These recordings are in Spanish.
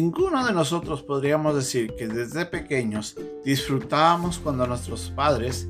Ninguno de nosotros podríamos decir que desde pequeños disfrutábamos cuando nuestros padres,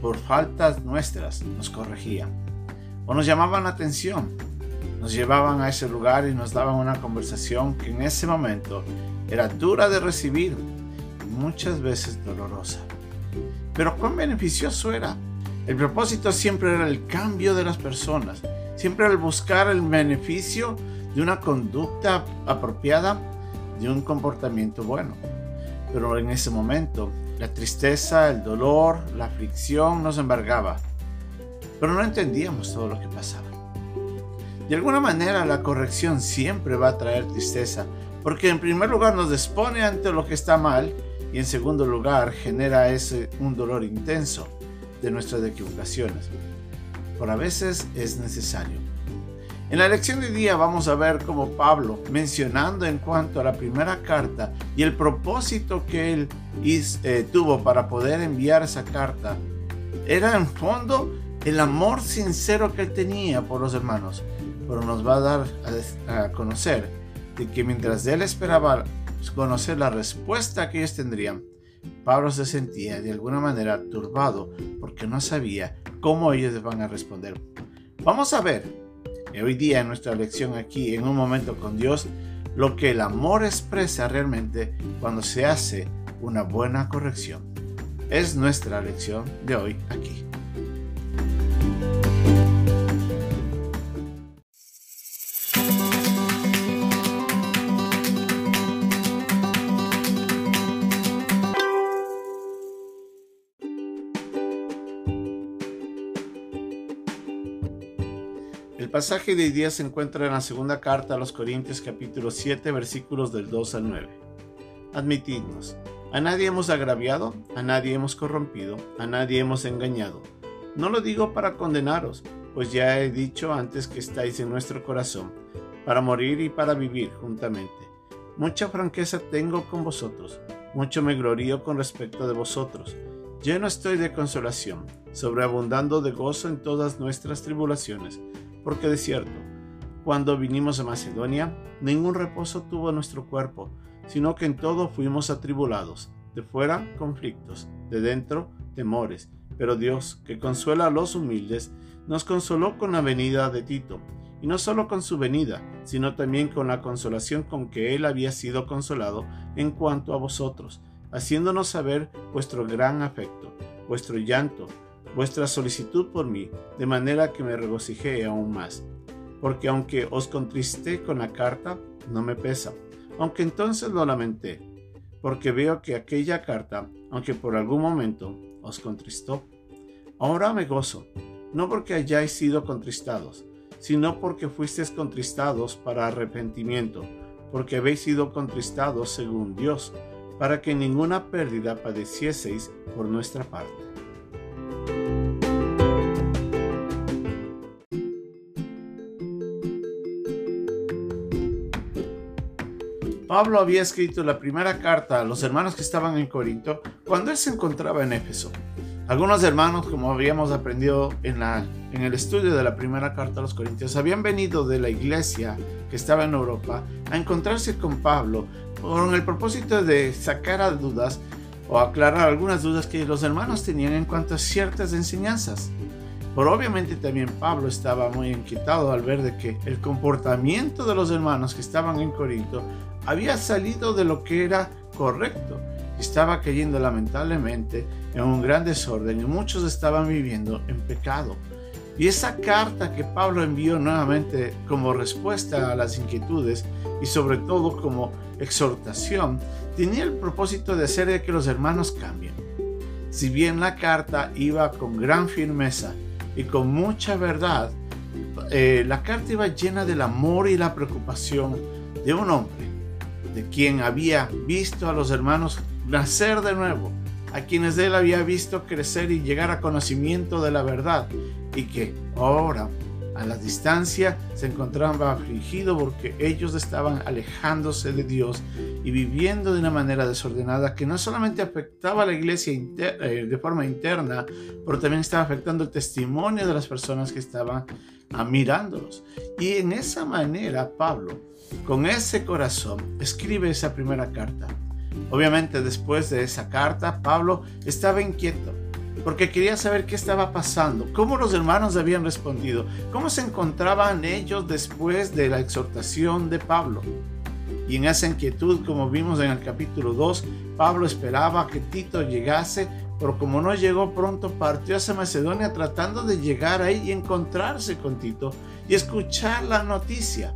por faltas nuestras, nos corregían o nos llamaban la atención, nos llevaban a ese lugar y nos daban una conversación que en ese momento era dura de recibir y muchas veces dolorosa. Pero cuán beneficioso era. El propósito siempre era el cambio de las personas, siempre el buscar el beneficio de una conducta apropiada de un comportamiento bueno. Pero en ese momento, la tristeza, el dolor, la aflicción nos embargaba. Pero no entendíamos todo lo que pasaba. De alguna manera, la corrección siempre va a traer tristeza, porque en primer lugar nos dispone ante lo que está mal y en segundo lugar genera ese un dolor intenso de nuestras equivocaciones. Por a veces es necesario. En la lección de día vamos a ver cómo Pablo, mencionando en cuanto a la primera carta y el propósito que él eh, tuvo para poder enviar esa carta, era en fondo el amor sincero que él tenía por los hermanos, pero nos va a dar a, conocer de que mientras él esperaba conocer la respuesta que ellos tendrían, Pablo se sentía de alguna manera turbado porque no sabía cómo ellos van a responder. Vamos a ver hoy día en nuestra lección aquí, en un momento con Dios, lo que el amor expresa realmente cuando se hace una buena corrección. Es nuestra lección de hoy aquí. Pasaje de hoy día se encuentra en la segunda carta a los Corintios capítulo 7 versículos del 2 al 9. Admitidnos, a nadie hemos agraviado, a nadie hemos corrompido, a nadie hemos engañado. No lo digo para condenaros, pues ya he dicho antes que estáis en nuestro corazón, para morir y para vivir juntamente. Mucha franqueza tengo con vosotros, mucho me glorío con respecto de vosotros. Lleno estoy de consolación, sobreabundando de gozo en todas nuestras tribulaciones porque de cierto, cuando vinimos a Macedonia, ningún reposo tuvo nuestro cuerpo, sino que en todo fuimos atribulados, de fuera conflictos, de dentro temores. Pero Dios, que consuela a los humildes, nos consoló con la venida de Tito, y no solo con su venida, sino también con la consolación con que él había sido consolado en cuanto a vosotros, haciéndonos saber vuestro gran afecto, vuestro llanto, vuestra solicitud por mí, de manera que me regocijé aún más. Porque aunque os contristé con la carta, no me pesa, aunque entonces lo lamenté, porque veo que aquella carta, aunque por algún momento os contristó, ahora me gozo, no porque hayáis sido contristados, sino porque fuisteis contristados para arrepentimiento, porque habéis sido contristados según Dios, para que ninguna pérdida padecieseis por nuestra parte. Pablo había escrito la primera carta a los hermanos que estaban en Corinto cuando él se encontraba en Éfeso. Algunos hermanos, como habíamos aprendido en, el estudio de la primera carta a los Corintios, habían venido de la iglesia que estaba en Europa a encontrarse con Pablo con el propósito de sacar a dudas o aclarar algunas dudas que los hermanos tenían en cuanto a ciertas enseñanzas. Pero obviamente también Pablo estaba muy inquietado al ver de que el comportamiento de los hermanos que estaban en Corinto había salido de lo que era correcto. Estaba cayendo lamentablemente en un gran desorden y muchos estaban viviendo en pecado. Y esa carta que Pablo envió nuevamente como respuesta a las inquietudes y sobre todo como exhortación, tenía el propósito de hacer que los hermanos cambien. Si bien la carta iba con gran firmeza y con mucha verdad, eh, la carta iba llena del amor y la preocupación de un hombre de quien había visto a los hermanos nacer de nuevo, a quienes él había visto crecer y llegar a conocimiento de la verdad, y que ahora a la distancia, se encontraba afligido porque ellos estaban alejándose de Dios y viviendo de una manera desordenada que no solamente afectaba a la iglesia eh, de forma interna, pero también estaba afectando el testimonio de las personas que estaban mirándolos. Y en esa manera Pablo, con ese corazón, escribe esa primera carta. Obviamente después de esa carta, Pablo estaba inquieto porque quería saber qué estaba pasando, cómo los hermanos habían respondido, cómo se encontraban ellos después de la exhortación de Pablo. Y en esa inquietud, como vimos en el capítulo 2, Pablo esperaba que Tito llegase, pero como no llegó pronto, partió hacia Macedonia tratando de llegar ahí y encontrarse con Tito y escuchar la noticia.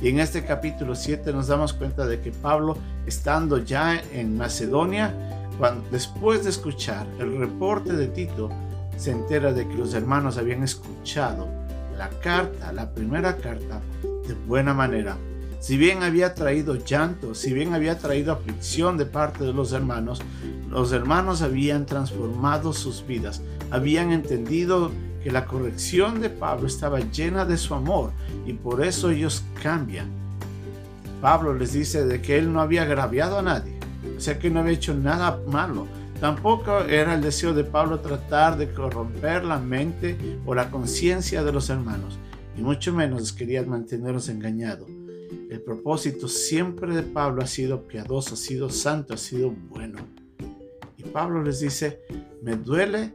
Y en este capítulo 7 nos damos cuenta de que Pablo, estando ya en Macedonia, cuando, después de escuchar el reporte de Tito, se entera de que los hermanos habían escuchado la carta, la primera carta, de buena manera. Si bien había traído llanto, si bien había traído aflicción de parte de los hermanos, los hermanos habían transformado sus vidas, habían entendido que la corrección de Pablo estaba llena de su amor y por eso ellos cambian. Pablo les dice de que él no había agraviado a nadie, o sea que no había hecho nada malo. Tampoco era el deseo de Pablo tratar de corromper la mente o la conciencia de los hermanos, y mucho menos quería mantenerlos engañados. El propósito siempre de Pablo ha sido piadoso, ha sido santo, ha sido bueno. Y Pablo les dice, me duele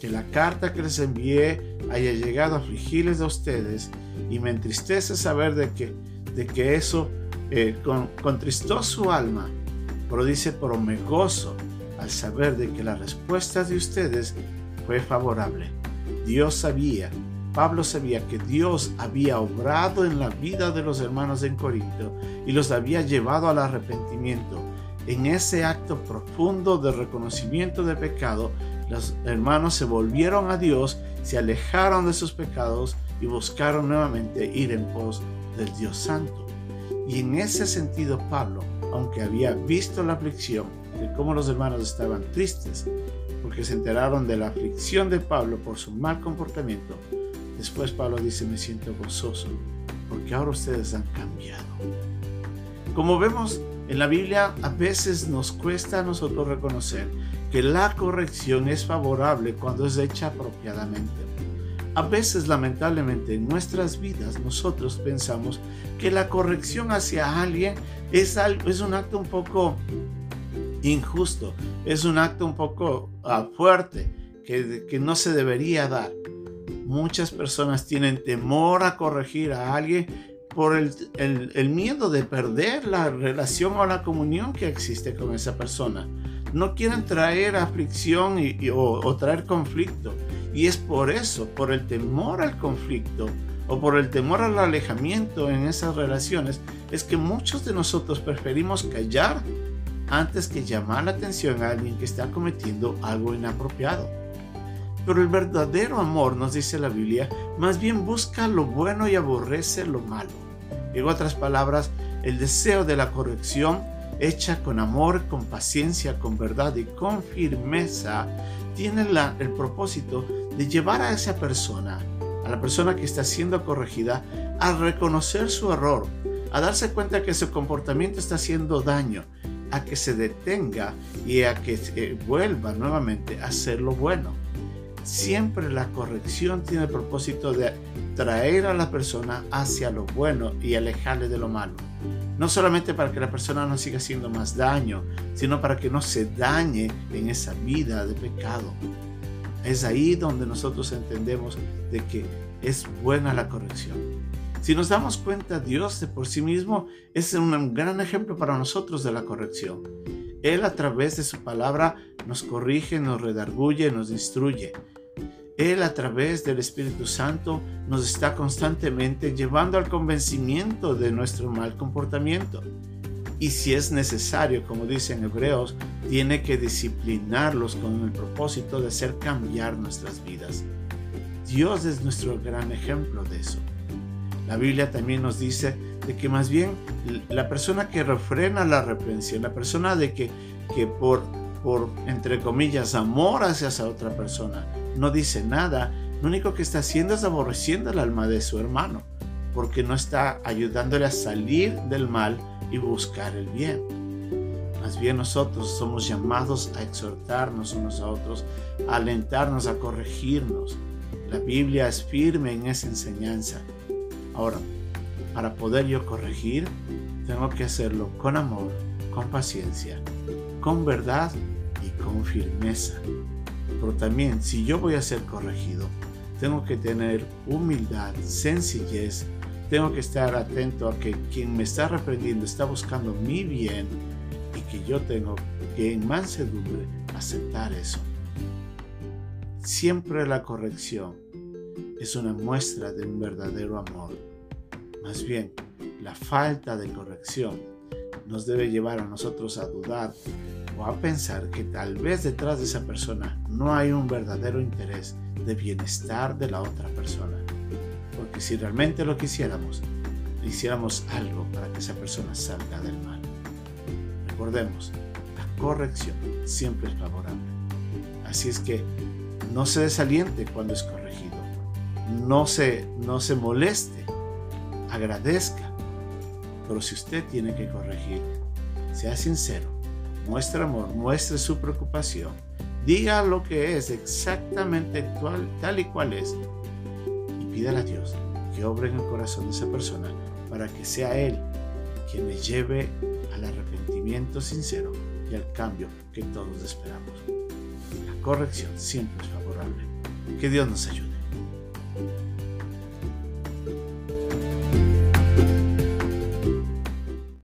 que la carta que les envié haya llegado a afligirles a ustedes y me entristece saber de que, de que eso eh, contristó su alma pero dice, pero me gozo al saber de que la respuesta de ustedes fue favorable. Dios sabía, Pablo sabía que Dios había obrado en la vida de los hermanos en Corinto y los había llevado al arrepentimiento. En ese acto profundo de reconocimiento de pecado, los hermanos se volvieron a Dios, se alejaron de sus pecados y buscaron nuevamente ir en pos del Dios Santo. Y en ese sentido Pablo aunque había visto la aflicción, de cómo los hermanos estaban tristes, porque se enteraron de la aflicción de Pablo por su mal comportamiento, después Pablo dice, me siento gozoso, porque ahora ustedes han cambiado. Como vemos en la Biblia, a veces nos cuesta a nosotros reconocer que la corrección es favorable cuando es hecha apropiadamente. A veces, lamentablemente, en nuestras vidas nosotros pensamos que la corrección hacia alguien es, es un acto un poco injusto, es un acto un poco ah, fuerte que, que no se debería dar. Muchas personas tienen temor a corregir a alguien por el, el, miedo de perder la relación o la comunión que existe con esa persona. No quieren traer aflicción y, o traer conflicto. Y es por eso, por el temor al conflicto o por el temor al alejamiento en esas relaciones, es que muchos de nosotros preferimos callar antes que llamar la atención a alguien que está cometiendo algo inapropiado. Pero el verdadero amor, nos dice la Biblia, más bien busca lo bueno y aborrece lo malo. En otras palabras, el deseo de la corrección, hecha con amor, con paciencia, con verdad y con firmeza, tiene el propósito de llevar a esa persona, a la persona que está siendo corregida, a reconocer su error, a darse cuenta que su comportamiento está haciendo daño, a que se detenga y a que vuelva nuevamente a hacer lo bueno. Siempre la corrección tiene el propósito de traer a la persona hacia lo bueno y alejarle de lo malo. No solamente para que la persona no siga haciendo más daño, sino para que no se dañe en esa vida de pecado. Es ahí donde nosotros entendemos de que es buena la corrección. Si nos damos cuenta, Dios de por sí mismo es un gran ejemplo para nosotros de la corrección. Él a través de su palabra nos corrige, nos redarguye, nos instruye. Él a través del Espíritu Santo nos está constantemente llevando al convencimiento de nuestro mal comportamiento y si es necesario, como dicen Hebreos, tiene que disciplinarlos con el propósito de hacer cambiar nuestras vidas. Dios es nuestro gran ejemplo de eso. La Biblia también nos dice de que más bien la persona que refrena la reprensión, la persona de que, que por, por, entre comillas, amor hacia esa otra persona, no dice nada, lo único que está haciendo es aborreciendo el alma de su hermano, porque no está ayudándole a salir del mal y buscar el bien. Más bien nosotros somos llamados a exhortarnos unos a otros, a alentarnos, a corregirnos. La Biblia es firme en esa enseñanza. Ahora, para poder yo corregir, tengo que hacerlo con amor, con paciencia, con verdad y con firmeza. Pero también, si yo voy a ser corregido, tengo que tener humildad, sencillez, tengo que estar atento a que quien me está reprendiendo está buscando mi bien y que yo tengo que en mansedumbre aceptar eso. Siempre la corrección es una muestra de un verdadero amor. Más bien, la falta de corrección nos debe llevar a nosotros a dudar o a pensar que tal vez detrás de esa persona no hay un verdadero interés de bienestar de la otra persona. Porque si realmente lo quisiéramos, hiciéramos algo para que esa persona salga del mal. Recordemos, la corrección siempre es favorable. Así es que no se desaliente cuando es corregido. No se, no se moleste. Agradezca. Pero si usted tiene que corregir, sea sincero, muestre amor, muestre su preocupación, diga lo que es exactamente actual, tal y cual es, y pídale a Dios que obre en el corazón de esa persona para que sea Él quien le lleve al arrepentimiento sincero y al cambio que todos esperamos. La corrección siempre es favorable. Que Dios nos ayude.